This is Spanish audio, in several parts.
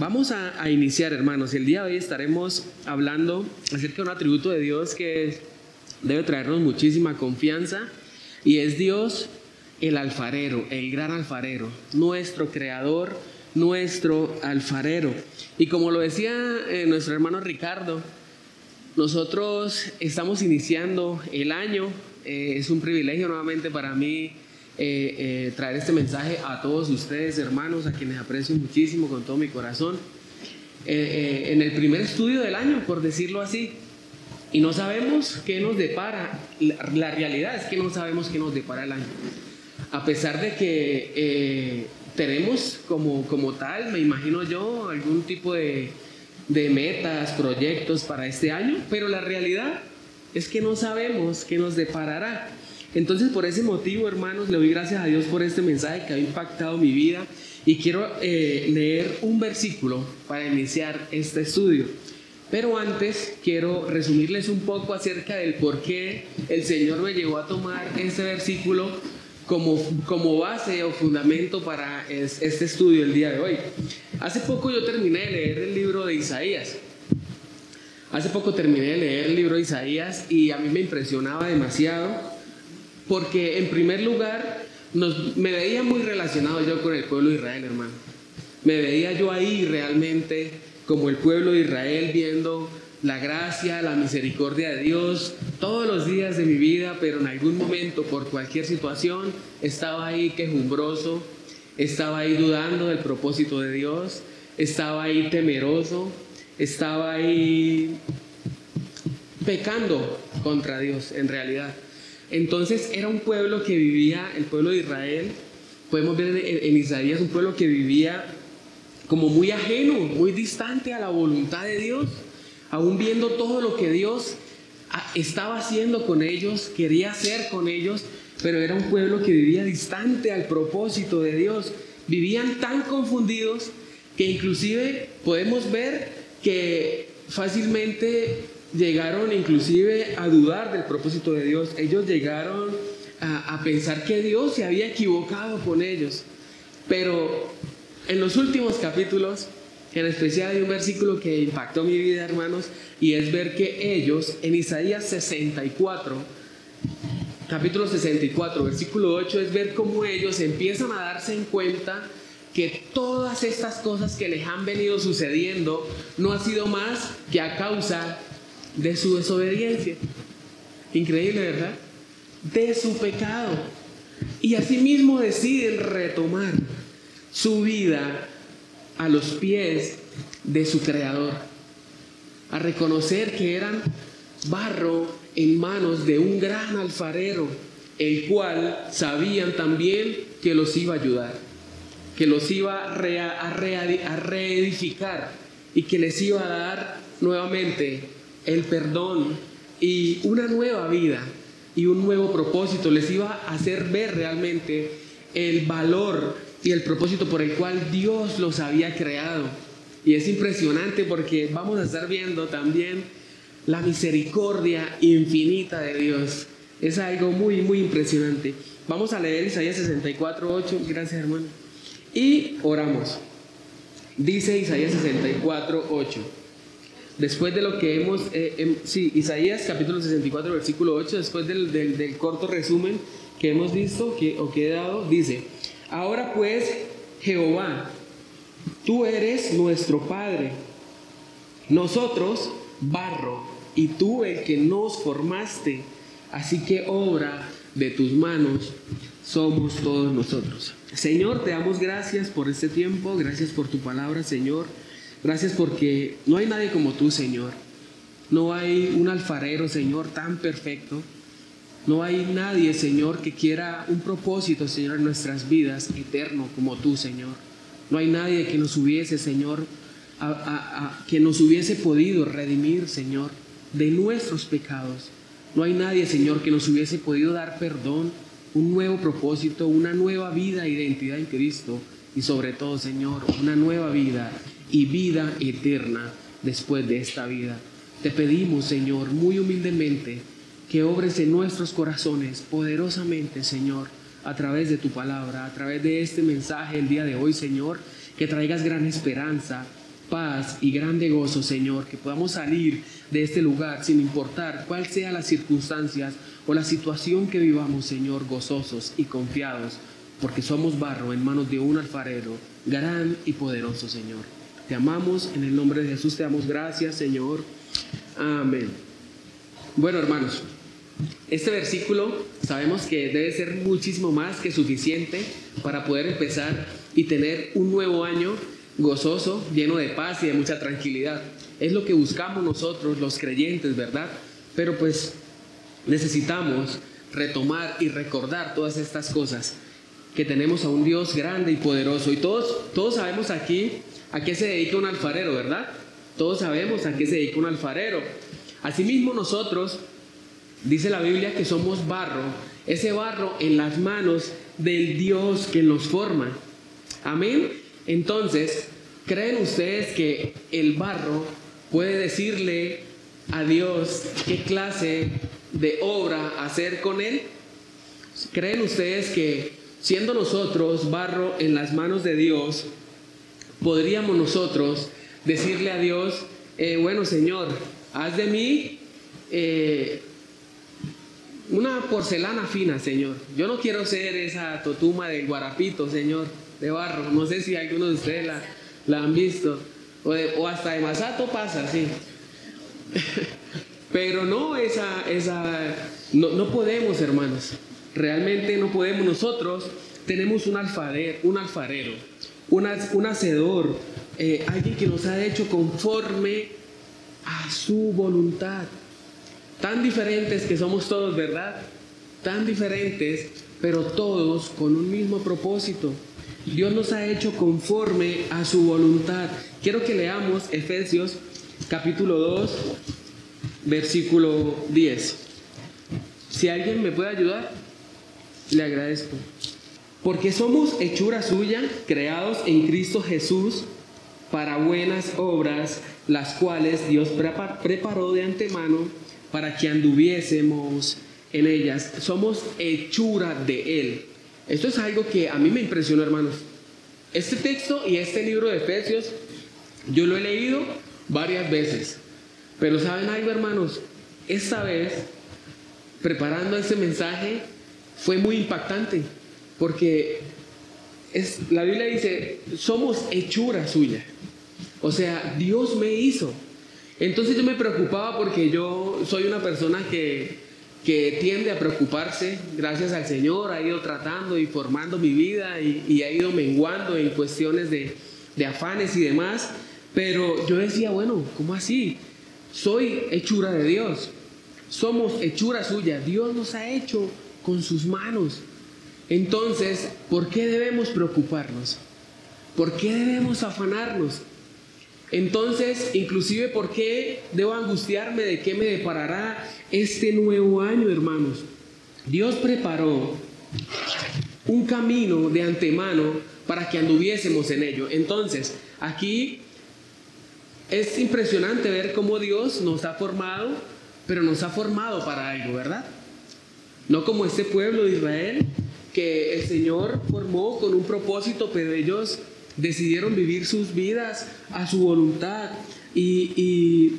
Vamos a, iniciar, hermanos. El día de hoy estaremos hablando acerca de un atributo de Dios que debe traernos muchísima confianza y es Dios el alfarero, el gran alfarero, nuestro creador, nuestro alfarero. Y como lo decía eh, nuestro hermano Ricardo, nosotros estamos iniciando el año. Eh, es un privilegio nuevamente para mí eh, traer este mensaje a todos ustedes, hermanos, a quienes aprecio muchísimo con todo mi corazón. en el primer estudio del año, por decirlo así, y no sabemos qué nos depara. La, realidad es que no sabemos qué nos depara el año. A pesar de que eh, tenemos como, como tal, me imagino yo, algún tipo de, de metas, proyectos para este año, pero la realidad es que no sabemos qué nos deparará. Entonces, por ese motivo, hermanos, le doy gracias a Dios por este mensaje que ha impactado mi vida y quiero eh, leer un versículo para iniciar este estudio. Pero antes quiero resumirles un poco acerca del por qué el Señor me llevó a tomar este versículo como, como base o fundamento para este estudio el día de hoy. Hace poco yo terminé de leer el libro de Isaías. Hace poco terminé de leer el libro de Isaías y a mí me impresionaba demasiado porque en primer lugar me veía muy relacionado yo con el pueblo de Israel, hermano. Me veía yo ahí realmente como el pueblo de Israel viendo la gracia, la misericordia de Dios todos los días de mi vida, pero en algún momento, por cualquier situación, estaba ahí quejumbroso, estaba ahí dudando del propósito de Dios, estaba ahí temeroso, estaba ahí pecando contra Dios en realidad. Entonces era un pueblo que vivía, el pueblo de Israel, podemos ver en, Isaías, un pueblo que vivía como muy ajeno, muy distante a la voluntad de Dios, aún viendo todo lo que Dios ah, estaba haciendo con ellos, quería hacer con ellos, pero era un pueblo que vivía distante al propósito de Dios. Vivían tan confundidos que inclusive podemos ver que fácilmente llegaron inclusive a dudar del propósito de Dios. Ellos llegaron a, a pensar que Dios se había equivocado con ellos. Pero en los últimos capítulos, en especial hay un versículo que impactó mi vida, hermanos, y es ver que ellos, en Isaías 64, capítulo 64, versículo 8, es ver cómo ellos empiezan a darse en cuenta que todas estas cosas que les han venido sucediendo no ha sido más que a causa de su desobediencia. Increíble, ¿verdad? De su pecado. Y asimismo deciden retomar su vida a los pies de su creador, a reconocer que eran barro en manos de un gran alfarero, el cual sabían también que los iba a ayudar, que los iba a, reedificar y que les iba a dar nuevamente el perdón y una nueva vida y un nuevo propósito, les iba a hacer ver realmente el valor y el propósito por el cual Dios los había creado. Y es impresionante porque vamos a estar viendo también la misericordia infinita de Dios. Es algo muy, muy impresionante. Vamos a leer Isaías 64, 8. Gracias, hermano. Y oramos. Dice Isaías 64, 8. Después de lo que hemos, eh, em, sí, Isaías capítulo 64, versículo 8, después del, del, del corto resumen que hemos visto que, o que he dado, dice, Ahora pues, Jehová, tú eres nuestro Padre, nosotros barro, y tú el que nos formaste, así que obra de tus manos somos todos nosotros. Señor, te damos gracias por este tiempo, gracias por tu palabra, Señor. Gracias porque no hay nadie como tú, Señor. No hay un alfarero, Señor, tan perfecto no hay nadie, Señor, que quiera un propósito, Señor, en nuestras vidas eterno como tú, Señor. No hay nadie que nos hubiese, Señor, que nos hubiese podido redimir, Señor, de nuestros pecados. No hay nadie, Señor, que nos hubiese podido dar perdón, un nuevo propósito, una nueva vida e identidad en Cristo y sobre todo, Señor, una nueva vida y vida eterna después de esta vida. Te pedimos, Señor, muy humildemente, que obres en nuestros corazones poderosamente, Señor, a través de tu palabra, a través de este mensaje el día de hoy, Señor, que traigas gran esperanza, paz y grande gozo, Señor, que podamos salir de este lugar sin importar cuál sea las circunstancias o la situación que vivamos, Señor, gozosos y confiados, porque somos barro en manos de un alfarero, gran y poderoso, Señor. Te amamos, en el nombre de Jesús te damos gracias, Señor. Amén. Bueno, hermanos, este versículo sabemos que debe ser muchísimo más que suficiente para poder empezar y tener un nuevo año gozoso, lleno de paz y de mucha tranquilidad. Es lo que buscamos nosotros, los creyentes, ¿verdad? Pero pues necesitamos retomar y recordar todas estas cosas, que tenemos a un Dios grande y poderoso. Y todos, todos sabemos aquí a qué se dedica un alfarero, ¿verdad? Todos sabemos a qué se dedica un alfarero. Asimismo nosotros, dice la Biblia que somos barro, ese barro en las manos del Dios que nos forma. Amén. Entonces, ¿creen ustedes que el barro puede decirle a Dios qué clase de obra hacer con él? ¿Creen ustedes que siendo nosotros barro en las manos de Dios, podríamos nosotros decirle a Dios, eh, bueno Señor, haz de mí eh, una porcelana fina, Señor. Yo no quiero ser esa totuma de guarapito, Señor, de barro. No sé si algunos de ustedes la, han visto. O, hasta de masato pasa, sí. Pero no esa, esa, no, no, podemos, hermanos. Realmente no podemos. Nosotros tenemos un alfarero, un alfarero, un hacedor, eh, alguien que nos ha hecho conforme a su voluntad. Tan diferentes que somos todos, ¿verdad? Tan diferentes, pero todos con un mismo propósito. Dios nos ha hecho conforme a su voluntad. Quiero que leamos Efesios capítulo 2, versículo 10. Si alguien me puede ayudar, le agradezco. Porque somos hechura suya, creados en Cristo Jesús para buenas obras, las cuales Dios preparó de antemano para que anduviésemos en ellas. Somos hechura de Él. Esto es algo que a mí me impresionó, hermanos. Este texto y este libro de Efesios, yo lo he leído varias veces. Pero ¿saben algo, hermanos? Esta vez, preparando este mensaje, fue muy impactante. Porque es, la Biblia dice, somos hechura suya. O sea, Dios me hizo. Entonces yo me preocupaba porque yo soy una persona que, que tiende a preocuparse, gracias al Señor, ha ido tratando y formando mi vida y, ha ido menguando en cuestiones de, de afanes y demás. Pero yo decía, bueno, ¿cómo así? Soy hechura de Dios. Somos hechura suya. Dios nos ha hecho con sus manos. Entonces, ¿por qué debemos preocuparnos? ¿Por qué debemos afanarnos? Entonces, inclusive, ¿por qué debo angustiarme de qué me deparará este nuevo año, hermanos? Dios preparó un camino de antemano para que anduviésemos en ello. Entonces, aquí es impresionante ver cómo Dios nos ha formado, pero nos ha formado para algo, ¿verdad? No como este pueblo de Israel que el Señor formó con un propósito, pero ellos decidieron vivir sus vidas a su voluntad y,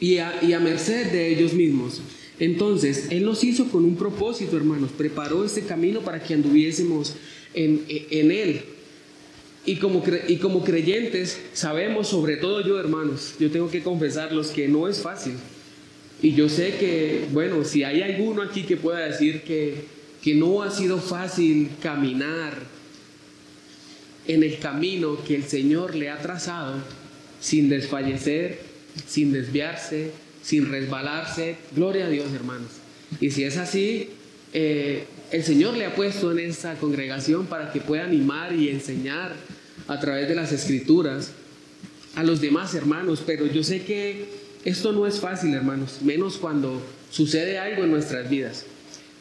y, a, merced de ellos mismos. Entonces, Él nos hizo con un propósito, hermanos, preparó este camino para que anduviésemos en, en Él. Y como, y como creyentes sabemos, sobre todo yo, hermanos, yo tengo que confesarlos que no es fácil. Y yo sé que, bueno, si hay alguno aquí que pueda decir que, que no ha sido fácil caminar en el camino que el Señor le ha trazado sin desfallecer, sin desviarse, sin resbalarse. Gloria a Dios, hermanos. Y si es así, eh, el Señor le ha puesto en esta congregación para que pueda animar y enseñar a través de las escrituras a los demás hermanos, pero yo sé que esto no es fácil, hermanos, menos cuando sucede algo en nuestras vidas,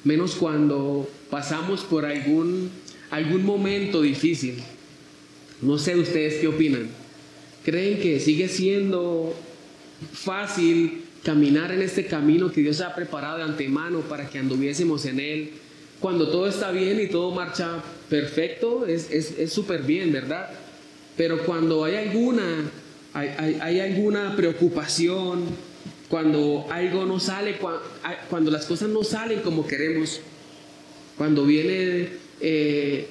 menos cuando pasamos por algún, algún momento difícil, no sé ustedes qué opinan. ¿Creen que sigue siendo fácil caminar en este camino que Dios ha preparado de antemano para que anduviésemos en él? Cuando todo está bien y todo marcha perfecto, es súper bien, ¿verdad? Pero cuando hay alguna, hay, alguna preocupación, cuando algo no sale, cuando, las cosas no salen como queremos, cuando viene eh,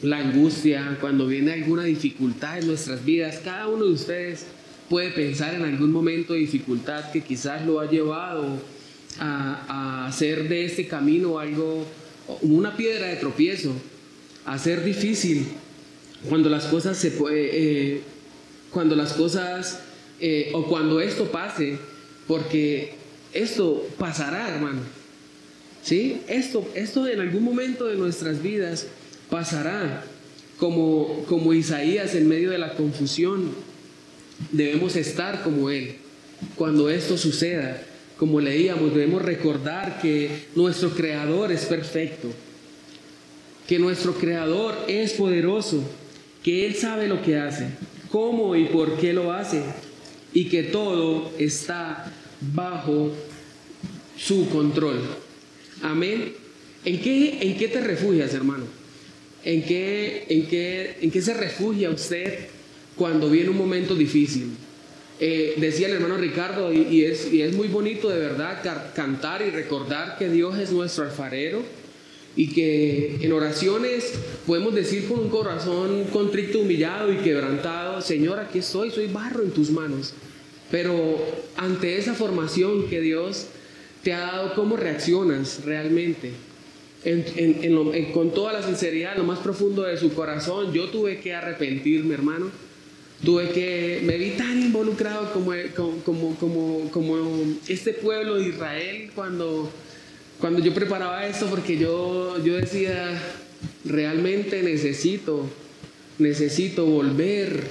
la angustia, cuando viene alguna dificultad en nuestras vidas, cada uno de ustedes puede pensar en algún momento de dificultad que quizás lo ha llevado a, hacer de este camino algo, una piedra de tropiezo, a ser difícil. Cuando las cosas se puede, eh, cuando las cosas eh, o cuando esto pase, porque esto pasará, hermano. ¿Sí? Esto, esto en algún momento de nuestras vidas pasará, como, como Isaías en medio de la confusión. Debemos estar como Él cuando esto suceda. Como leíamos, debemos recordar que nuestro Creador es perfecto, que nuestro Creador es poderoso, que Él sabe lo que hace, cómo y por qué lo hace, y que todo está bajo su control. Amén. ¿En qué, en qué te refugias, hermano? ¿En qué, en, qué, ¿En qué se refugia usted cuando viene un momento difícil? Eh, decía el hermano Ricardo, y, es, y, es, muy bonito de verdad cantar y recordar que Dios es nuestro alfarero y que en oraciones podemos decir con un corazón contrito, humillado y quebrantado, Señor, aquí estoy, soy barro en tus manos. Pero ante esa formación que Dios te ha dado, ¿cómo reaccionas realmente? con toda la sinceridad, lo más profundo de su corazón, yo tuve que arrepentirme, hermano Tuve que, me vi tan involucrado como, como, como, como, este pueblo de Israel cuando, cuando yo preparaba esto, porque yo, yo decía, realmente necesito, necesito volver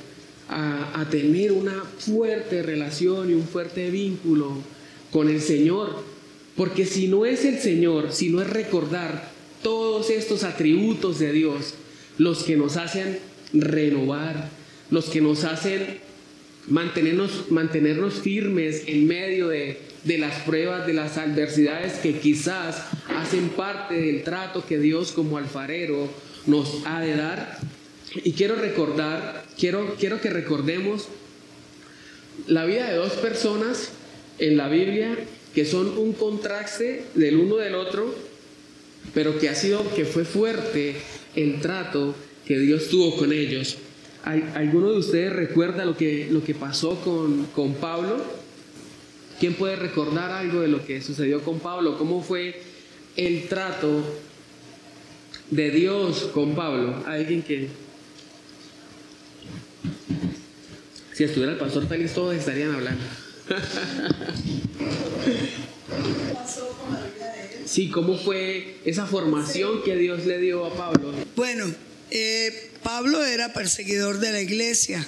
a, tener una fuerte relación y un fuerte vínculo con el Señor. Porque si no es el Señor, si no es recordar todos estos atributos de Dios, los que nos hacen renovar los que nos hacen mantenernos, mantenernos firmes en medio de, de las pruebas, de las adversidades que quizás hacen parte del trato que Dios como alfarero nos ha de dar. Y quiero recordar, quiero, quiero que recordemos la vida de dos personas en la Biblia que son un contraste del uno del otro, pero que ha sido, que fue fuerte el trato que Dios tuvo con ellos. ¿Alguno de ustedes recuerda lo que, lo que pasó con, con Pablo? ¿Quién puede recordar algo de lo que sucedió con Pablo? ¿Cómo fue el trato de Dios con Pablo? ¿Alguien que... Si estuviera el pastor feliz, todos estarían hablando. Sí, ¿cómo fue esa formación que Dios le dio a Pablo? Bueno, eh, Pablo era perseguidor de la iglesia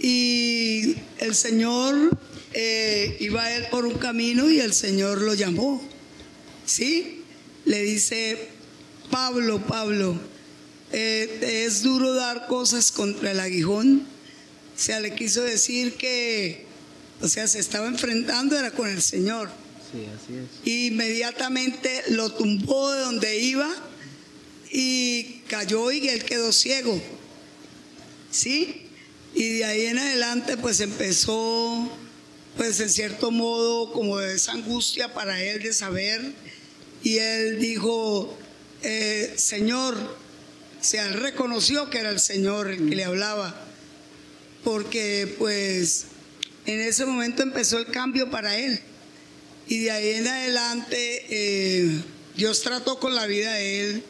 y el Señor eh, iba a él por un camino y el Señor lo llamó. ¿Sí? Le dice, Pablo, Pablo, eh, es duro dar cosas contra el aguijón. O sea, le quiso decir que, o sea, se estaba enfrentando, era con el Señor. Sí, así es. inmediatamente lo tumbó de donde iba y cayó y él quedó ciego. ¿Sí? Y de ahí en adelante pues empezó pues en cierto modo como esa angustia para él de saber y él dijo, eh, Señor, se él reconoció que era el Señor el que le hablaba, porque pues en ese momento empezó el cambio para él. Y de ahí en adelante eh, Dios trató con la vida de él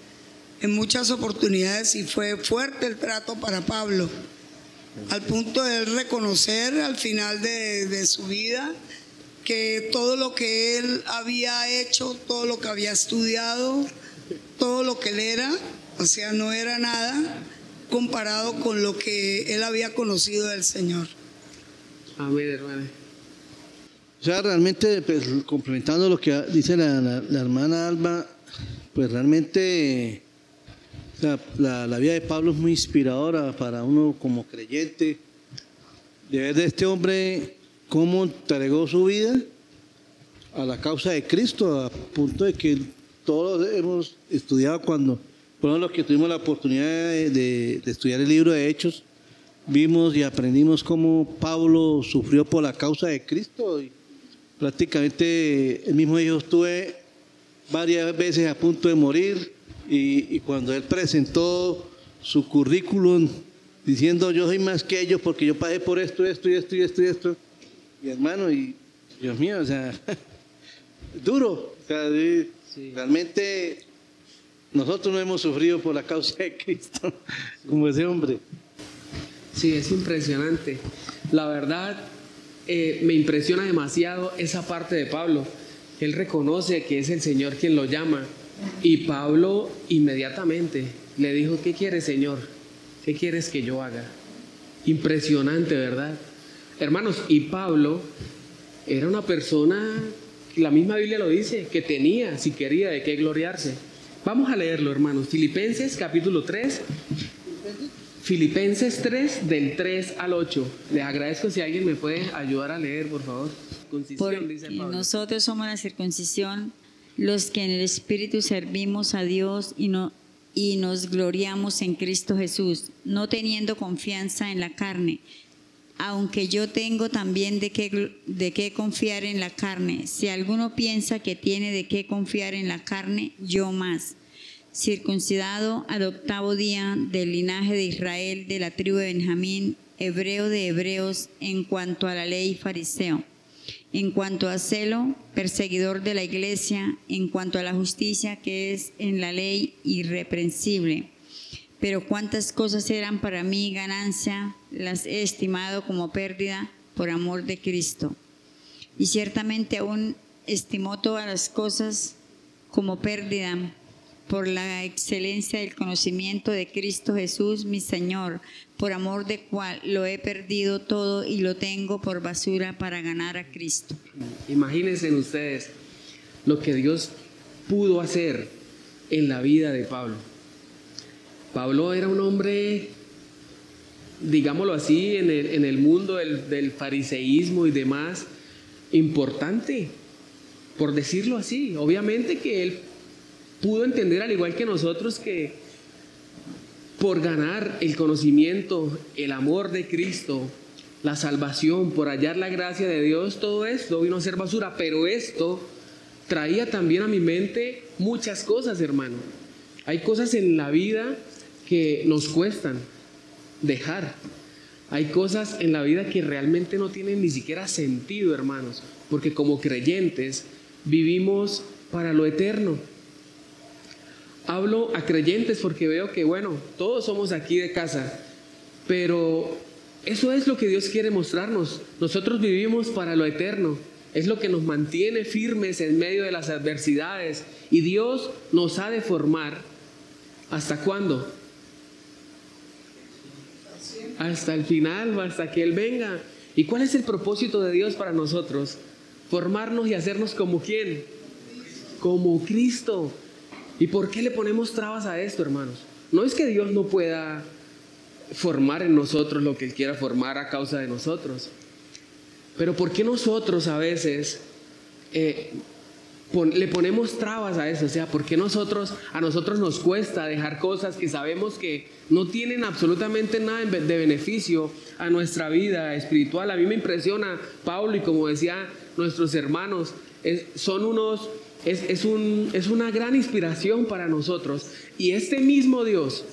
en muchas oportunidades y fue fuerte el trato para Pablo, al punto de él reconocer al final de, su vida que todo lo que él había hecho, todo lo que había estudiado, todo lo que él era, o sea, no era nada comparado con lo que él había conocido del Señor. Amén, hermano. O sea, realmente, pues, complementando lo que dice la hermana Alba, pues realmente la, vida de Pablo es muy inspiradora para uno como creyente. De ver de este hombre cómo entregó su vida a la causa de Cristo, a punto de que todos hemos estudiado cuando, por los que tuvimos la oportunidad de, de, estudiar el libro de Hechos, vimos y aprendimos cómo Pablo sufrió por la causa de Cristo. Y prácticamente el mismo dijo, estuve varias veces a punto de morir y, y cuando él presentó su currículum diciendo yo soy más que ellos porque yo pasé por esto, esto y esto y esto y esto. Y hermano, y Dios mío, o sea, duro. O sea, realmente nosotros no hemos sufrido por la causa de Cristo, como ese hombre. Sí, es impresionante. La verdad, eh, me impresiona demasiado esa parte de Pablo. Él reconoce que es el Señor quien lo llama. Y Pablo inmediatamente le dijo, ¿qué quieres, Señor? ¿Qué quieres que yo haga? Impresionante, ¿verdad? Hermanos, y Pablo era una persona, la misma Biblia lo dice, que tenía, si quería, de qué gloriarse. Vamos a leerlo, hermanos. Filipenses capítulo 3. Filipenses 3, del 3 al 8. Les agradezco si alguien me puede ayudar a leer, por favor. dice Pablo. Nosotros somos la circuncisión, los que en el Espíritu servimos a Dios y no y nos gloriamos en Cristo Jesús, no teniendo confianza en la carne, aunque yo tengo también de qué, de qué confiar en la carne. Si alguno piensa que tiene de qué confiar en la carne, yo más. Circuncidado al octavo día del linaje de Israel, de la tribu de Benjamín, hebreo de hebreos en cuanto a la ley fariseo en cuanto a celo, perseguidor de la iglesia, en cuanto a la justicia que es en la ley irreprensible. Pero cuántas cosas eran para mí ganancia, las he estimado como pérdida por amor de Cristo. Y ciertamente aún estimó todas las cosas como pérdida por la excelencia del conocimiento de Cristo Jesús, mi Señor, por amor de cual lo he perdido todo y lo tengo por basura para ganar a Cristo. Imagínense ustedes lo que Dios pudo hacer en la vida de Pablo. Pablo era un hombre, digámoslo así, en el, mundo del, del fariseísmo y demás, importante, por decirlo así. Obviamente que él pudo entender, al igual que nosotros, que por ganar el conocimiento, el amor de Cristo, la salvación, por hallar la gracia de Dios, todo esto vino a ser basura, pero esto traía también a mi mente muchas cosas, hermano. Hay cosas en la vida que nos cuestan dejar. Hay cosas en la vida que realmente no tienen ni siquiera sentido, hermanos, porque como creyentes vivimos para lo eterno. Hablo a creyentes porque veo que, bueno, todos somos aquí de casa, pero eso es lo que Dios quiere mostrarnos. Nosotros vivimos para lo eterno. Es lo que nos mantiene firmes en medio de las adversidades. Y Dios nos ha de formar. ¿Hasta cuándo? Hasta el final, hasta que Él venga. ¿Y cuál es el propósito de Dios para nosotros? Formarnos y hacernos como quién? Como Cristo. ¿Y por qué le ponemos trabas a esto, hermanos? No es que Dios no pueda formar en nosotros lo que Él quiera formar a causa de nosotros. Pero ¿por qué nosotros a veces eh, le ponemos trabas a eso? O sea, ¿por qué nosotros, a nosotros nos cuesta dejar cosas que sabemos que no tienen absolutamente nada de beneficio a nuestra vida espiritual? A mí me impresiona Pablo y como decía nuestros hermanos, son unos es, un, es una gran inspiración para nosotros. Y este mismo Dios,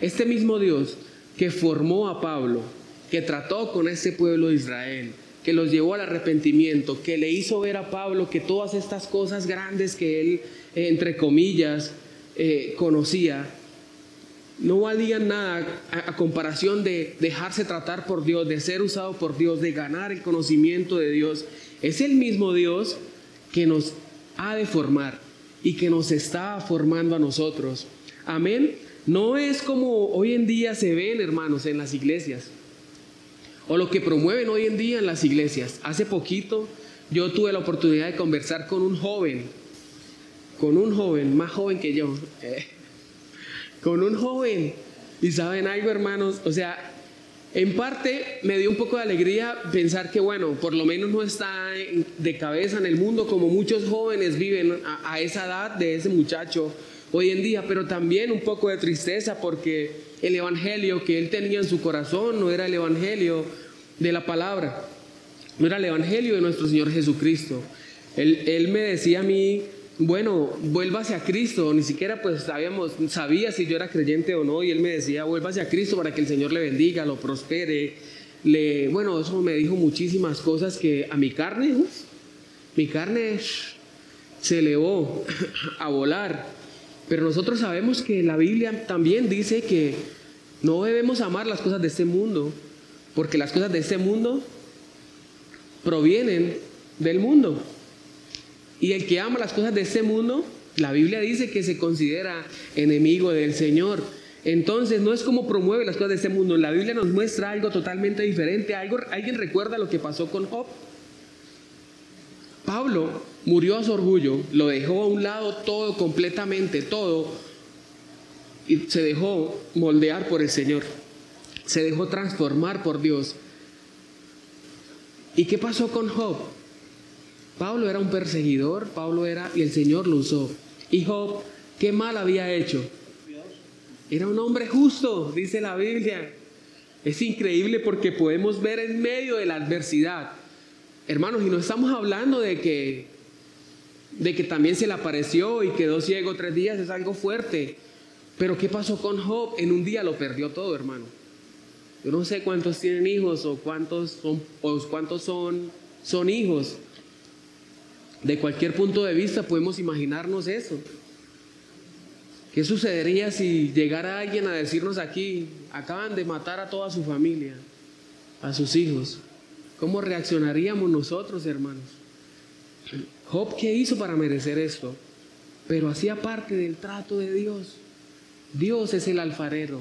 este mismo Dios que formó a Pablo, que trató con ese pueblo de Israel, que los llevó al arrepentimiento, que le hizo ver a Pablo que todas estas cosas grandes que él, eh, entre comillas, eh, conocía, no valían nada a, comparación de dejarse tratar por Dios, de ser usado por Dios, de ganar el conocimiento de Dios. Es el mismo Dios que nos ha de formar y que nos está formando a nosotros. Amén. No es como hoy en día se ven, hermanos, en las iglesias. O lo que promueven hoy en día en las iglesias. Hace poquito yo tuve la oportunidad de conversar con un joven, con un joven, más joven que yo, eh, con un joven. Y saben algo, hermanos, o sea, en parte me dio un poco de alegría pensar que, bueno, por lo menos no está de cabeza en el mundo como muchos jóvenes viven a, esa edad de ese muchacho, hoy en día, pero también un poco de tristeza porque el evangelio que él tenía en su corazón no era el evangelio de la palabra, no era el evangelio de nuestro Señor Jesucristo. Él, él me decía a mí, bueno, vuélvase a Cristo, ni siquiera pues sabíamos, sabía si yo era creyente o no, y él me decía, vuélvase a Cristo para que el Señor le bendiga, lo prospere. Le, bueno, eso me dijo muchísimas cosas que a mi carne, mi carne se elevó a volar. Pero nosotros sabemos que la Biblia también dice que no debemos amar las cosas de este mundo, porque las cosas de este mundo provienen del mundo. Y el que ama las cosas de este mundo, la Biblia dice que se considera enemigo del Señor. Entonces no es como promueve las cosas de este mundo. La Biblia nos muestra algo totalmente diferente. Algo, ¿Alguien recuerda lo que pasó con Job? Pablo murió a su orgullo, lo dejó a un lado todo, completamente todo, y se dejó moldear por el Señor. Se dejó transformar por Dios. ¿Y qué pasó con Job? Pablo era un perseguidor, Pablo era, y el Señor lo usó. Y Job, ¿qué mal había hecho? Era un hombre justo, dice la Biblia. Es increíble porque podemos ver en medio de la adversidad. Hermanos, y no estamos hablando de que de que también se le apareció y quedó ciego tres días, es algo fuerte. Pero ¿qué pasó con Job? En un día lo perdió todo, hermano. Yo no sé cuántos tienen hijos o cuántos son, o cuántos son, son hijos, de cualquier punto de vista podemos imaginarnos eso. ¿Qué sucedería si llegara alguien a decirnos aquí, acaban de matar a toda su familia, a sus hijos? ¿Cómo reaccionaríamos nosotros, hermanos? Job, ¿qué hizo para merecer esto? Pero hacía parte del trato de Dios. Dios es el alfarero,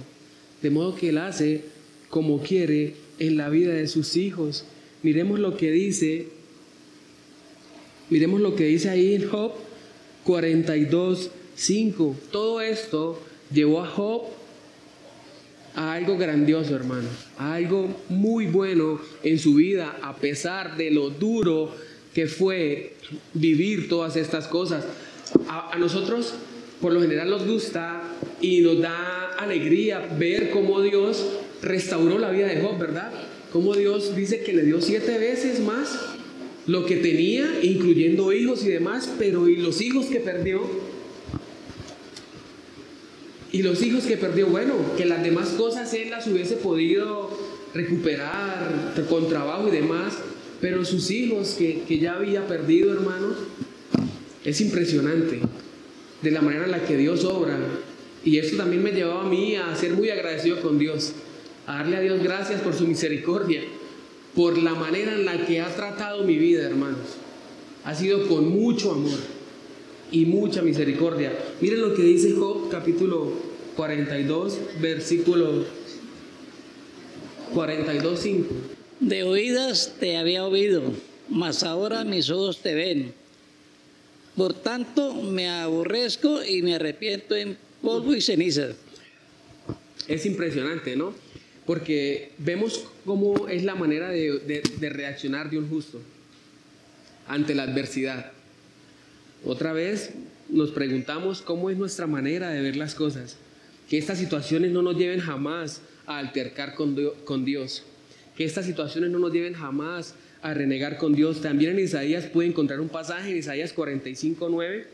de modo que Él hace como quiere en la vida de sus hijos. Miremos lo que dice Miremos lo que dice ahí en Job 42, 5. Todo esto llevó a Job a algo grandioso, hermano, a algo muy bueno en su vida, a pesar de lo duro que fue vivir todas estas cosas. A, nosotros, por lo general, nos gusta y nos da alegría ver cómo Dios restauró la vida de Job, ¿verdad? Cómo Dios dice que le dio siete veces más lo que tenía, incluyendo hijos y demás, pero ¿y los hijos que perdió? Y los hijos que perdió, bueno, que las demás cosas él las hubiese podido recuperar con trabajo y demás, pero sus hijos que, que ya había perdido, hermanos, es impresionante de la manera en la que Dios obra. Y eso también me llevaba a mí a ser muy agradecido con Dios, a darle a Dios gracias por su misericordia por la manera en la que ha tratado mi vida, hermanos. Ha sido con mucho amor y mucha misericordia. Miren lo que dice Job capítulo 42, versículo 42, 5. De oídas te había oído, mas ahora mis ojos te ven. Por tanto me aborrezco y me arrepiento en polvo y ceniza. Es impresionante, ¿no? porque vemos cómo es la manera de, reaccionar de un justo ante la adversidad. Otra vez nos preguntamos cómo es nuestra manera de ver las cosas, que estas situaciones no nos lleven jamás a altercar con, con Dios, que estas situaciones no nos lleven jamás a renegar con Dios. También en Isaías puede encontrar un pasaje en Isaías 45, 9.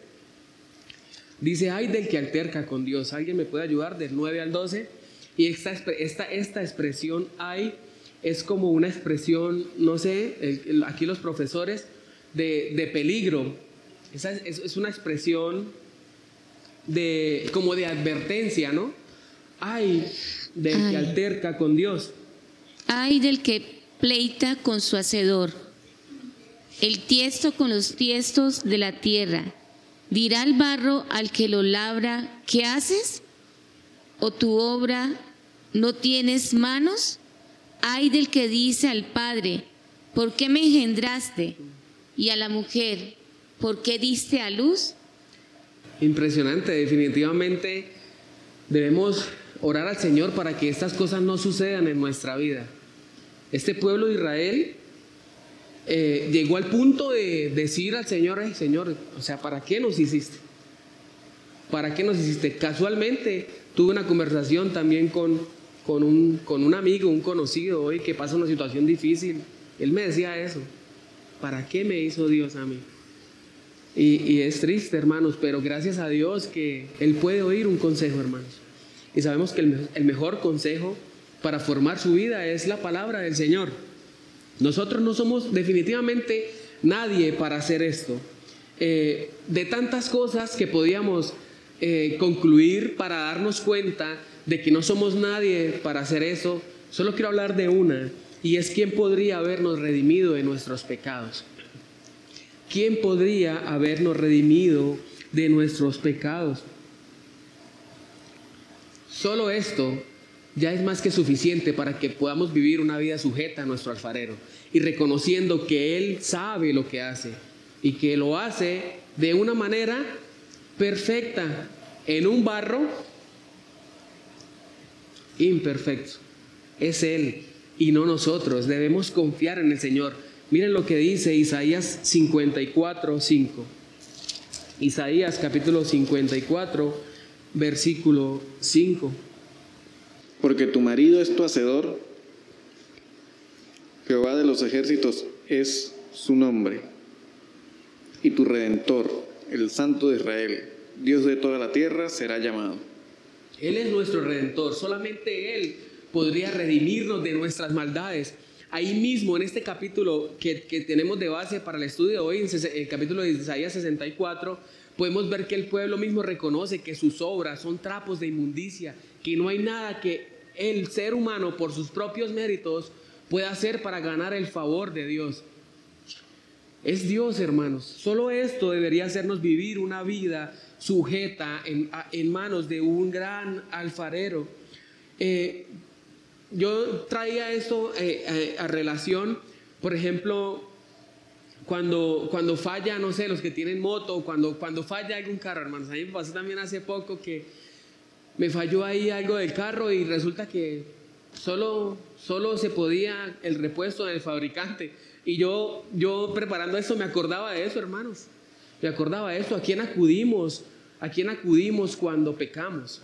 Dice, ay del que alterca con Dios. ¿Alguien me puede ayudar del 9 al 12? Y esta, esta, esta expresión hay es como una expresión, no sé, aquí los profesores, de, de peligro. Esa es, es, una expresión de, como de advertencia, ¿no? Hay del que alterca con Dios. Hay del que pleita con su hacedor. El tiesto con los tiestos de la tierra. Dirá el barro al que lo labra, ¿qué haces? ¿O tu obra no tienes manos? Hay del que dice al Padre, ¿por qué me engendraste? Y a la mujer, ¿por qué diste a luz? Impresionante, definitivamente debemos orar al Señor para que estas cosas no sucedan en nuestra vida. Este pueblo de Israel eh, llegó al punto de decir al Señor, Señor, o sea, ¿para qué nos hiciste? ¿Para qué nos hiciste? Casualmente tuve una conversación también con, con, un, con un amigo, un conocido hoy que pasa una situación difícil. Él me decía eso. ¿Para qué me hizo Dios a mí? Y, es triste, hermanos, pero gracias a Dios que Él puede oír un consejo, hermanos. Y sabemos que el mejor consejo para formar su vida es la palabra del Señor. Nosotros no somos definitivamente nadie para hacer esto. Eh, de tantas cosas que podíamos eh, concluir para darnos cuenta de que no somos nadie para hacer eso, solo quiero hablar de una, y es quién podría habernos redimido de nuestros pecados. ¿Quién podría habernos redimido de nuestros pecados? Solo esto ya es más que suficiente para que podamos vivir una vida sujeta a nuestro alfarero y reconociendo que Él sabe lo que hace y que lo hace de una manera perfecta en un barro imperfecto. Es Él y no nosotros. Debemos confiar en el Señor. Miren lo que dice Isaías 54, 5. Isaías capítulo 54, versículo 5 porque tu marido es tu hacedor, Jehová de los ejércitos es su nombre, y tu redentor, el Santo de Israel, Dios de toda la tierra, será llamado. Él es nuestro redentor, solamente Él podría redimirnos de nuestras maldades. Ahí mismo, en este capítulo que, tenemos de base para el estudio de hoy, en el capítulo de Isaías 64, podemos ver que el pueblo mismo reconoce que sus obras son trapos de inmundicia, que no hay nada que el ser humano por sus propios méritos puede hacer para ganar el favor de Dios. Es Dios, hermanos. Solo esto debería hacernos vivir una vida sujeta en, manos de un gran alfarero. Eh, yo traía esto eh, eh, a relación, por ejemplo, cuando, cuando falla, no sé, los que tienen moto, cuando, cuando falla algún carro, hermanos. A mí me pasó también hace poco que me falló ahí algo del carro y resulta que solo, solo se podía el repuesto del fabricante. Y yo, yo preparando eso me acordaba de eso, hermanos. Me acordaba de eso. ¿A quién acudimos? ¿A quién acudimos cuando pecamos?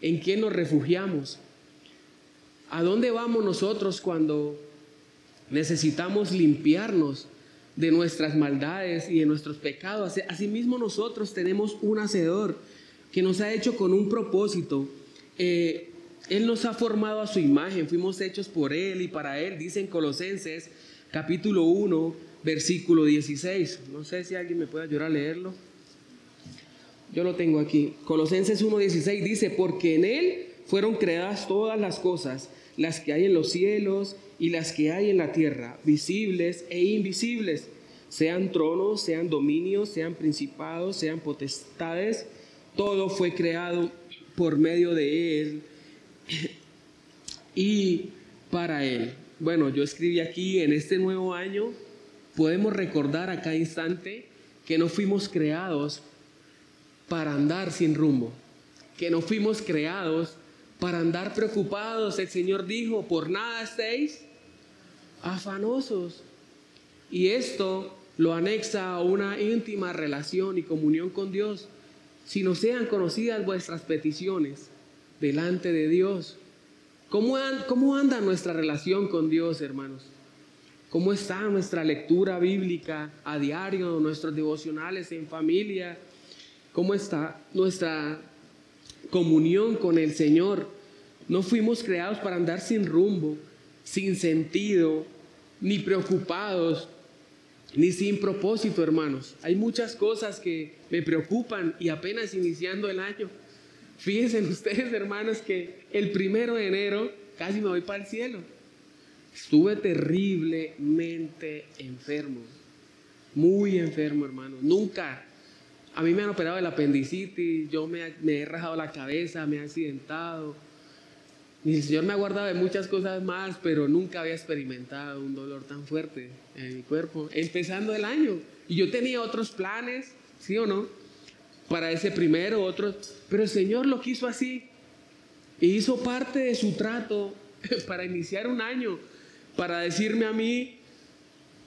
¿En quién nos refugiamos? ¿A dónde vamos nosotros cuando necesitamos limpiarnos de nuestras maldades y de nuestros pecados? Asimismo nosotros tenemos un hacedor que nos ha hecho con un propósito. Eh, él nos ha formado a su imagen, fuimos hechos por Él y para Él, dicen Colosenses capítulo 1, versículo 16. No sé si alguien me puede ayudar a leerlo. Yo lo tengo aquí. Colosenses 16 dice, porque en Él fueron creadas todas las cosas, las que hay en los cielos y las que hay en la tierra, visibles e invisibles, sean tronos, sean dominios, sean principados, sean potestades todo fue creado por medio de Él y para Él. Bueno, yo escribí aquí, en este nuevo año, podemos recordar a cada instante que no fuimos creados para andar sin rumbo, que no fuimos creados para andar preocupados. El Señor dijo, por nada estéis afanosos. Y esto lo anexa a una íntima relación y comunión con Dios si no sean conocidas vuestras peticiones delante de Dios. ¿Cómo, ¿Cómo anda nuestra relación con Dios, hermanos? ¿Cómo está nuestra lectura bíblica a diario, nuestros devocionales en familia? ¿Cómo está nuestra comunión con el Señor? No fuimos creados para andar sin rumbo, sin sentido, ni preocupados ni sin propósito, hermanos. Hay muchas cosas que me preocupan y apenas iniciando el año. Fíjense ustedes, hermanos, que el primero de enero casi me voy para el cielo. Estuve terriblemente enfermo, muy enfermo, hermano. Nunca, a mí me han operado el apendicitis, yo me, me he rajado la cabeza, me he accidentado y el Señor me ha guardado de muchas cosas más, pero nunca había experimentado un dolor tan fuerte en mi cuerpo, empezando el año. Y yo tenía otros planes, ¿sí o no? Para ese primero, otros, pero el Señor lo quiso así. Y hizo parte de su trato para iniciar un año, para decirme a mí,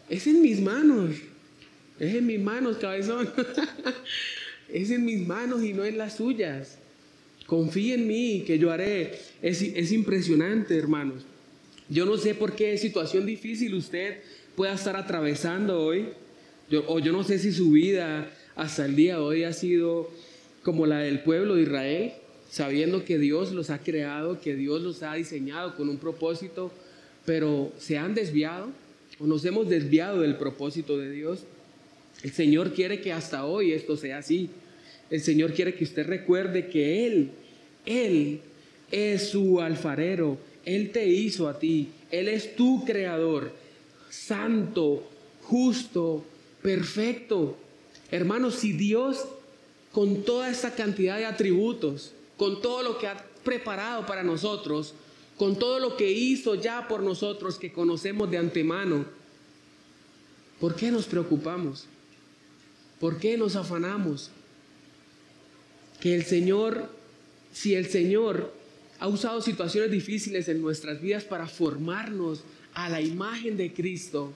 es en mis manos, es en mis manos, cabezón. es en mis manos y no en las suyas. Confía en mí, que yo haré. Es, es impresionante, hermanos. Yo no sé por qué situación difícil usted pueda estar atravesando hoy. O yo no sé si su vida hasta el día de hoy ha sido como la del pueblo de Israel, sabiendo que Dios los ha creado, que Dios los ha diseñado con un propósito, pero se han desviado o nos hemos desviado del propósito de Dios. El Señor quiere que hasta hoy esto sea así. El Señor quiere que usted recuerde que Él, Él es su alfarero, Él te hizo a ti, Él es tu creador, santo, justo, perfecto. Hermanos, si Dios con toda esta cantidad de atributos, con todo lo que ha preparado para nosotros, con todo lo que hizo ya por nosotros que conocemos de antemano, ¿por qué nos preocupamos? ¿Por qué nos afanamos? Que el Señor, si el Señor ha usado situaciones difíciles en nuestras vidas para formarnos a la imagen de Cristo,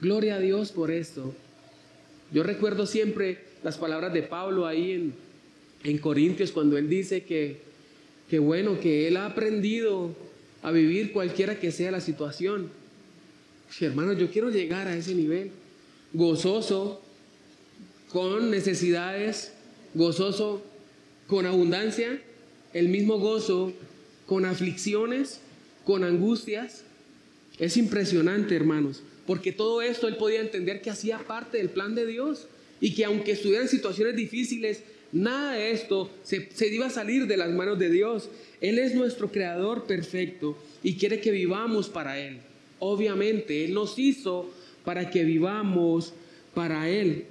gloria a Dios por esto. Yo recuerdo siempre las palabras de Pablo ahí en, en Corintios cuando él dice que, que bueno, que él ha aprendido a vivir cualquiera que sea la situación. Si hermanos, yo quiero llegar a ese nivel, gozoso, con necesidades, gozoso con abundancia, el mismo gozo con aflicciones, con angustias. Es impresionante, hermanos, porque todo esto él podía entender que hacía parte del plan de Dios y que aunque estuviera en situaciones difíciles, nada de esto se, se iba a salir de las manos de Dios. Él es nuestro creador perfecto y quiere que vivamos para Él. Obviamente, Él nos hizo para que vivamos para Él.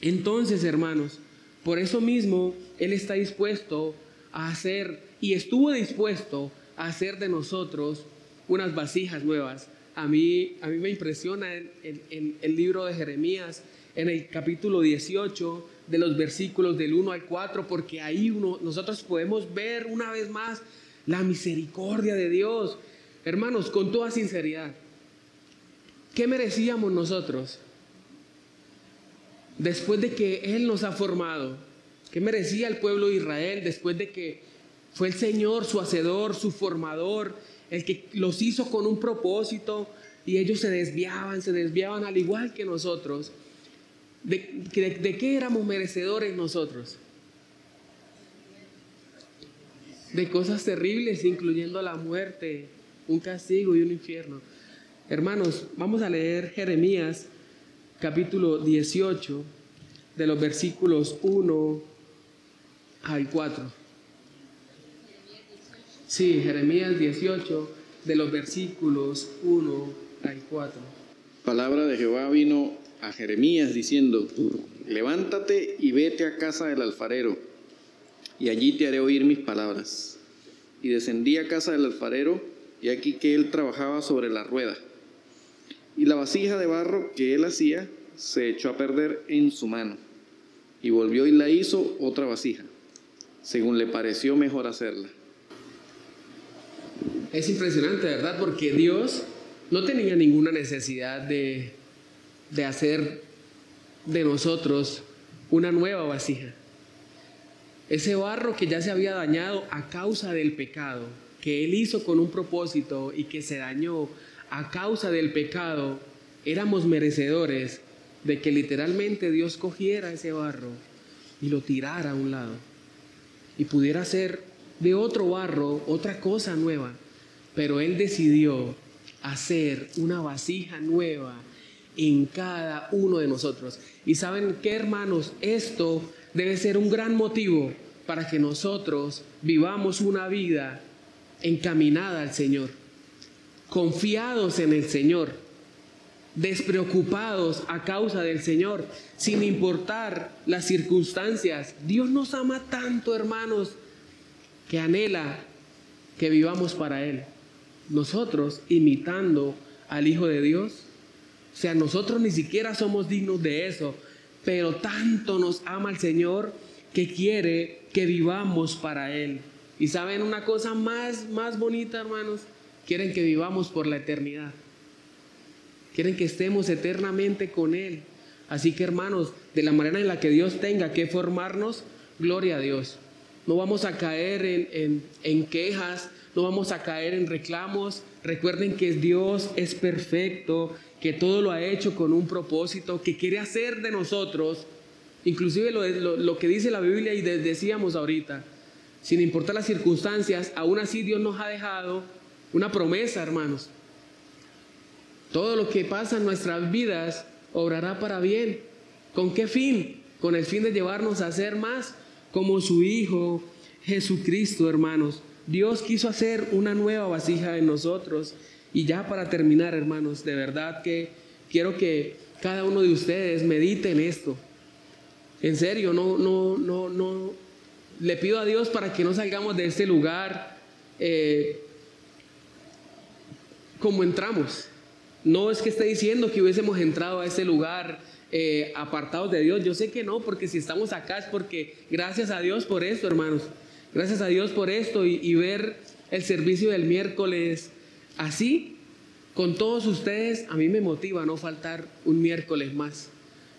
Entonces, hermanos, por eso mismo Él está dispuesto a hacer y estuvo dispuesto a hacer de nosotros unas vasijas nuevas. A mí, a mí me impresiona el, el, libro de Jeremías en el capítulo 18 de los versículos del 1 al 4, porque ahí uno, nosotros podemos ver una vez más la misericordia de Dios. Hermanos, con toda sinceridad, ¿qué merecíamos nosotros? después de que Él nos ha formado, ¿qué merecía el pueblo de Israel después de que fue el Señor su hacedor, su formador, el que los hizo con un propósito y ellos se desviaban, se desviaban al igual que nosotros? ¿De, qué éramos merecedores nosotros? De cosas terribles, incluyendo la muerte, un castigo y un infierno. Hermanos, vamos a leer Jeremías capítulo 18, de los versículos 1 al 4. Sí, Jeremías 18, de los versículos 1 al 4. Palabra de Jehová vino a Jeremías diciendo, levántate y vete a casa del alfarero, y allí te haré oír mis palabras. Y descendí a casa del alfarero, y aquí que él trabajaba sobre la rueda y la vasija de barro que él hacía se echó a perder en su mano, y volvió y la hizo otra vasija, según le pareció mejor hacerla. Es impresionante, ¿verdad? Porque Dios no tenía ninguna necesidad de, de hacer de nosotros una nueva vasija. Ese barro que ya se había dañado a causa del pecado, que Él hizo con un propósito y que se dañó a causa del pecado, éramos merecedores de que literalmente Dios cogiera ese barro y lo tirara a un lado y pudiera hacer de otro barro otra cosa nueva. Pero Él decidió hacer una vasija nueva en cada uno de nosotros. Y saben qué, hermanos, esto debe ser un gran motivo para que nosotros vivamos una vida encaminada al Señor confiados en el Señor, despreocupados a causa del Señor, sin importar las circunstancias. Dios nos ama tanto, hermanos, que anhela que vivamos para Él. Nosotros imitando al Hijo de Dios. O sea, nosotros ni siquiera somos dignos de eso, pero tanto nos ama el Señor que quiere que vivamos para Él. Y saben una cosa más, más bonita, hermanos, Quieren que vivamos por la eternidad. Quieren que estemos eternamente con Él. Así que hermanos, de la manera en la que Dios tenga que formarnos, gloria a Dios. No vamos a caer en, en quejas, no vamos a caer en reclamos. Recuerden que Dios es perfecto, que todo lo ha hecho con un propósito, que quiere hacer de nosotros, inclusive lo, que dice la Biblia y decíamos ahorita, sin importar las circunstancias, aún así Dios nos ha dejado una promesa, hermanos. Todo lo que pasa en nuestras vidas obrará para bien. ¿Con qué fin? Con el fin de llevarnos a ser más como su Hijo Jesucristo, hermanos. Dios quiso hacer una nueva vasija en nosotros y ya para terminar, hermanos, de verdad que quiero que cada uno de ustedes medite en esto. En serio, no, no, no, no. Le pido a Dios para que no salgamos de este lugar eh, como entramos. No es que esté diciendo que hubiésemos entrado a ese lugar eh, apartados de Dios. Yo sé que no, porque si estamos acá es porque gracias a Dios por esto, hermanos. Gracias a Dios por esto y ver el servicio del miércoles Así, con todos ustedes, a mí me motiva no faltar un miércoles más,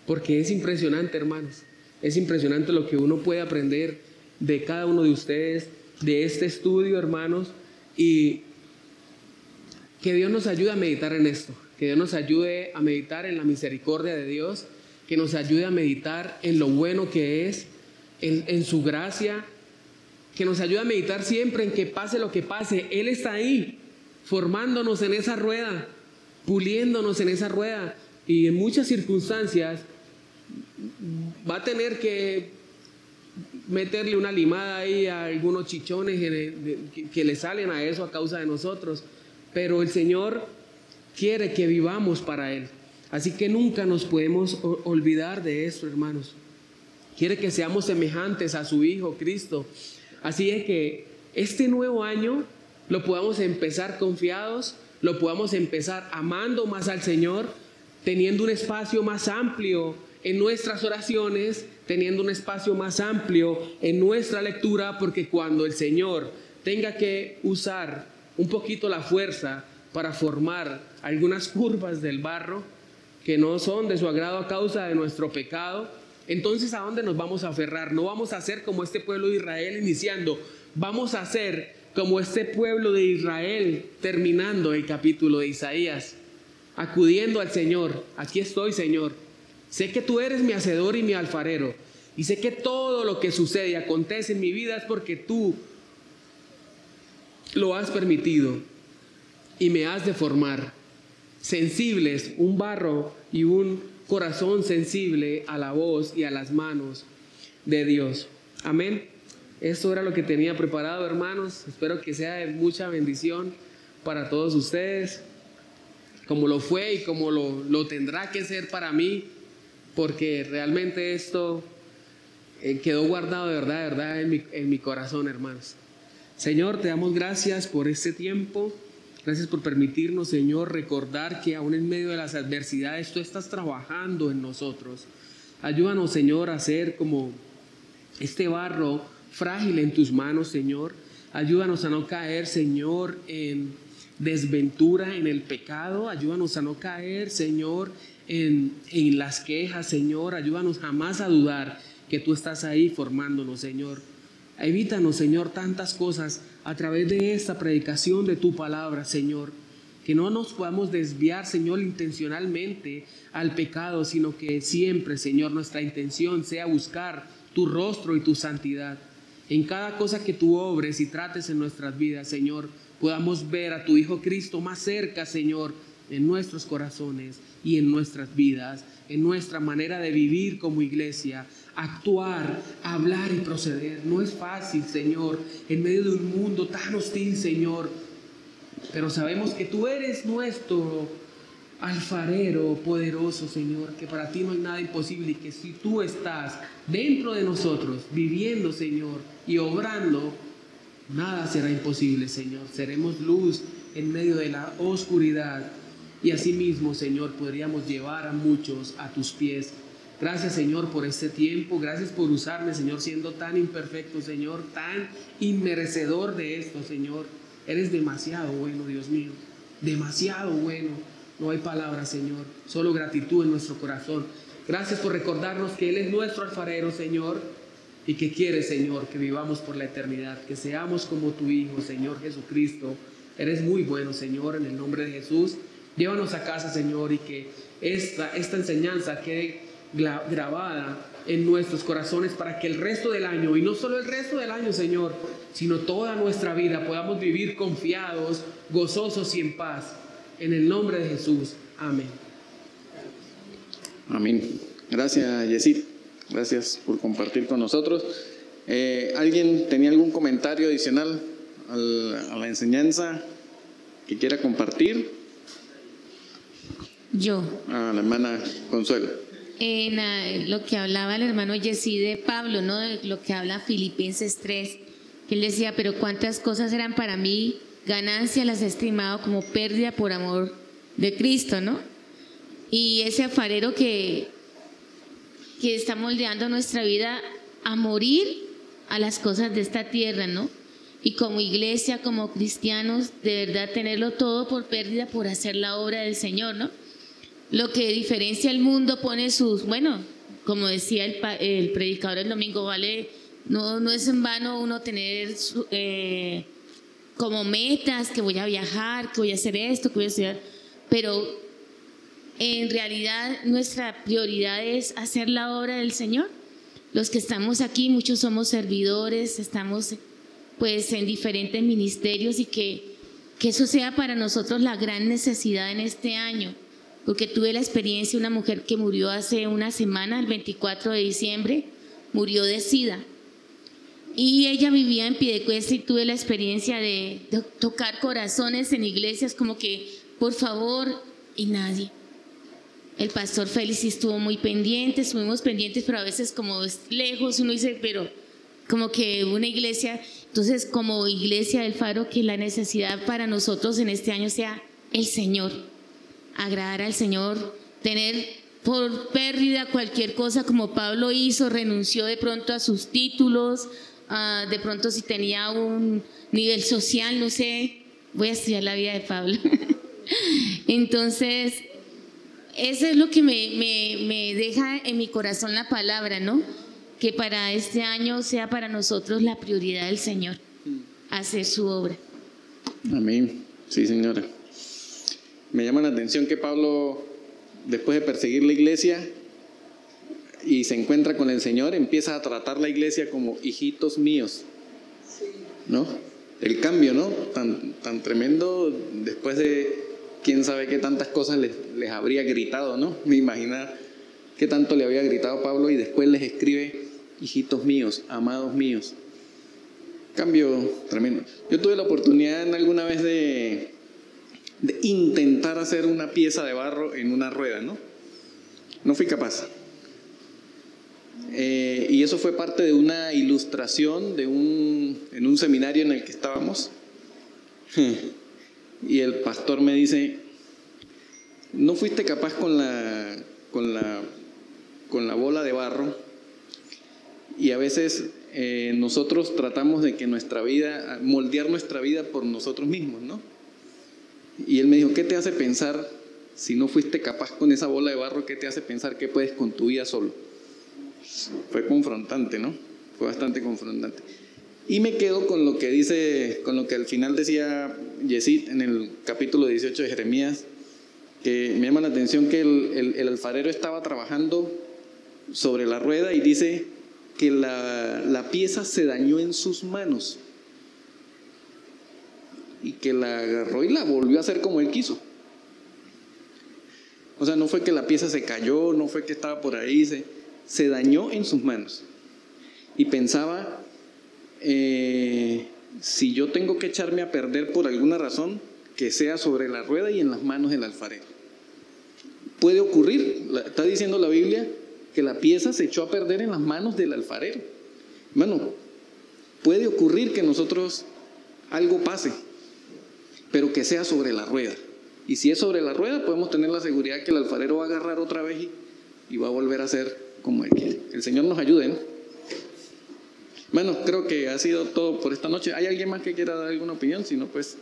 porque es impresionante, hermanos. Es impresionante lo que uno puede aprender de cada uno de ustedes, de este estudio, hermanos, y que Dios nos ayude a meditar en esto, que Dios nos ayude a meditar en la misericordia de Dios, que nos ayude a meditar en lo bueno que es, en, en su gracia, que nos ayude a meditar siempre en que pase lo que pase, Él está ahí, formándonos en esa rueda, puliéndonos en esa rueda. Y en muchas circunstancias va a tener que meterle una limada ahí a algunos chichones que le salen a eso a causa de nosotros. Pero el Señor quiere que vivamos para Él. Así que nunca nos podemos olvidar de esto, hermanos. Quiere que seamos semejantes a su Hijo Cristo. Así es que este nuevo año lo podamos empezar confiados, lo podamos empezar amando más al Señor, teniendo un espacio más amplio en nuestras oraciones, teniendo un espacio más amplio en nuestra lectura, porque cuando el Señor tenga que usar un poquito la fuerza para formar algunas curvas del barro que no son de su agrado a causa de nuestro pecado, entonces ¿a dónde nos vamos a aferrar? No vamos a ser como este pueblo de Israel iniciando, vamos a ser como este pueblo de Israel terminando el capítulo de Isaías, acudiendo al Señor, aquí estoy Señor, sé que tú eres mi hacedor y mi alfarero, y sé que todo lo que sucede y acontece en mi vida es porque tú lo has permitido y me has de formar, sensibles, un barro y un corazón sensible a la voz y a las manos de Dios. Amén. Esto era lo que tenía preparado, hermanos. Espero que sea de mucha bendición para todos ustedes, como lo fue y como lo, tendrá que ser para mí, porque realmente esto eh, quedó guardado de verdad, de verdad en mi, en mi corazón, hermanos. Señor, te damos gracias por este tiempo. Gracias por permitirnos, Señor, recordar que aún en medio de las adversidades tú estás trabajando en nosotros. Ayúdanos, Señor, a ser como este barro frágil en tus manos, Señor. Ayúdanos a no caer, Señor, en desventura, en el pecado. Ayúdanos a no caer, Señor, en, en las quejas, Señor. Ayúdanos jamás a dudar que tú estás ahí formándonos, Señor. Evítanos, Señor, tantas cosas a través de esta predicación de tu palabra, Señor. Que no nos podamos desviar, Señor, intencionalmente al pecado, sino que siempre, Señor, nuestra intención sea buscar tu rostro y tu santidad en cada cosa que tú obres y trates en nuestras vidas, Señor, podamos ver a tu Hijo Cristo más cerca, Señor, en nuestros corazones y en nuestras vidas, en nuestra manera de vivir como iglesia, actuar, hablar y proceder. No es fácil, Señor, en medio de un mundo tan hostil, Señor, pero sabemos que tú eres nuestro alfarero poderoso, Señor, que para ti no hay nada imposible y que si tú estás dentro de nosotros, viviendo, Señor, y obrando, nada será imposible, Señor. Seremos luz en medio de la oscuridad y asimismo, Señor, podríamos llevar a muchos a tus pies. Gracias, Señor, por este tiempo. Gracias por usarme, Señor, siendo tan imperfecto, Señor, tan inmerecedor de esto, Señor. Eres demasiado bueno, Dios mío. Demasiado bueno. No hay palabras, Señor. Solo gratitud en nuestro corazón. Gracias por recordarnos que Él es nuestro alfarero, Señor, y que quiere, Señor, que vivamos por la eternidad, que seamos como tu Hijo, Señor Jesucristo. Eres muy bueno, Señor, en el nombre de Jesús. Llévanos a casa, Señor, y que esta, enseñanza quede grabada en nuestros corazones para que el resto del año, y no solo el resto del año, Señor, sino toda nuestra vida podamos vivir confiados, gozosos y en paz. En el nombre de Jesús. Amén. Amén. Gracias, Yesid. Gracias por compartir con nosotros. Eh, ¿Alguien tenía algún comentario adicional a la enseñanza que quiera compartir? Yo. A la hermana Consuelo en lo que hablaba el hermano Jessy de Pablo, ¿no? lo que habla Filipenses 3, que él decía, pero cuántas cosas eran para mí ganancia, las he estimado como pérdida por amor de Cristo, ¿no? Y ese afarero que, que está moldeando nuestra vida a morir a las cosas de esta tierra, ¿no? Y como iglesia, como cristianos, de verdad tenerlo todo por pérdida por hacer la obra del Señor, ¿no? Lo que diferencia el mundo pone sus, bueno, como decía el, predicador el domingo, vale, no, no es en vano uno tener eh, como metas que voy a viajar, que voy a hacer esto, que voy a estudiar, pero en realidad nuestra prioridad es hacer la obra del Señor. Los que estamos aquí, muchos somos servidores, estamos pues en diferentes ministerios y que, que eso sea para nosotros la gran necesidad en este año porque tuve la experiencia de una mujer que murió hace una semana, el 24 de diciembre, murió de SIDA. Y ella vivía en Piedecuesta y tuve la experiencia de, tocar corazones en iglesias como que, por favor, y nadie. El pastor Félix estuvo muy pendiente, estuvimos pendientes, pero a veces como es lejos, uno dice, pero como que una iglesia, entonces como iglesia del faro, que la necesidad para nosotros en este año sea el Señor agradar al Señor, tener por pérdida cualquier cosa como Pablo hizo, renunció de pronto a sus títulos, de pronto si tenía un nivel social, no sé, voy a estudiar la vida de Pablo. Entonces, eso es lo que me, me, deja en mi corazón la palabra, ¿no? Que para este año sea para nosotros la prioridad del Señor, hacer su obra. Amén. Sí, señora. Me llama la atención que Pablo, después de perseguir la iglesia y se encuentra con el Señor, empieza a tratar la iglesia como hijitos míos. ¿No? El cambio, ¿no? Tan, tan tremendo después de quién sabe qué tantas cosas les, les habría gritado, ¿no? Me imagina qué tanto le había gritado Pablo y después les escribe, hijitos míos, amados míos. Cambio tremendo. Yo tuve la oportunidad en alguna vez de, de intentar hacer una pieza de barro en una rueda, ¿no? No fui capaz. Eh, y eso fue parte de una ilustración de un, en un seminario en el que estábamos. Y el pastor me dice, no fuiste capaz con la, con la, con la bola de barro. Y a veces eh, nosotros tratamos de que nuestra vida, moldear nuestra vida por nosotros mismos, ¿no? Y él me dijo, ¿qué te hace pensar, si no fuiste capaz con esa bola de barro, qué te hace pensar que puedes con tu vida solo? Fue confrontante, ¿no? Fue bastante confrontante. Y me quedo con lo que dice, con lo que al final decía Yesid en el capítulo 18 de Jeremías, que me llama la atención que el, el, alfarero estaba trabajando sobre la rueda y dice que la, la pieza se dañó en sus manos y que la agarró y la volvió a hacer como él quiso. O sea, no fue que la pieza se cayó, no fue que estaba por ahí, se, dañó en sus manos. Y pensaba, eh, si yo tengo que echarme a perder por alguna razón, que sea sobre la rueda y en las manos del alfarero. Puede ocurrir, está diciendo la Biblia, que la pieza se echó a perder en las manos del alfarero. Hermano, puede ocurrir que nosotros algo pase pero que sea sobre la rueda. Y si es sobre la rueda, podemos tener la seguridad que el alfarero va a agarrar otra vez y, va a volver a ser como él quiere. El Señor nos ayude, ¿no? Bueno, creo que ha sido todo por esta noche. ¿Hay alguien más que quiera dar alguna opinión? Si no, pues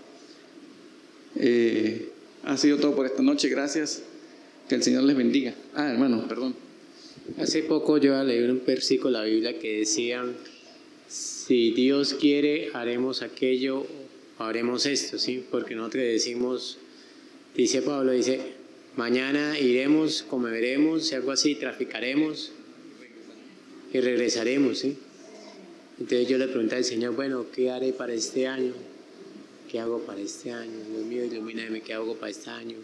eh, ha sido todo por esta noche. Gracias. Que el Señor les bendiga. Ah, hermano, perdón. Hace poco yo leí un versículo de la Biblia que decía, si Dios quiere, haremos aquello, haremos esto, ¿sí? Porque nosotros decimos, dice Pablo, dice, mañana iremos, comeremos, algo así, traficaremos y regresaremos, ¿sí? Entonces yo le pregunté al Señor, bueno, ¿qué haré para este año? ¿Qué hago para este año? Dios mío, ilumíname, ¿qué hago para este año?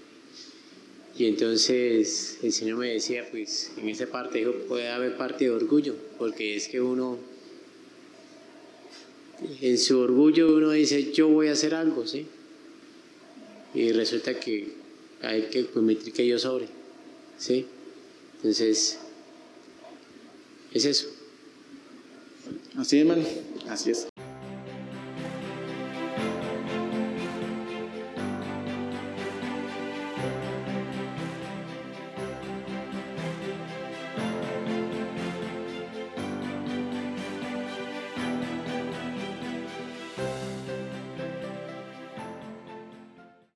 Y entonces el Señor me decía, pues en esa parte puede haber parte de orgullo, porque es que uno, en su orgullo uno dice, yo voy a hacer algo, ¿sí? Y resulta que hay que permitir que yo sobre, ¿sí? Entonces, es eso. Así es, hermano. Así es.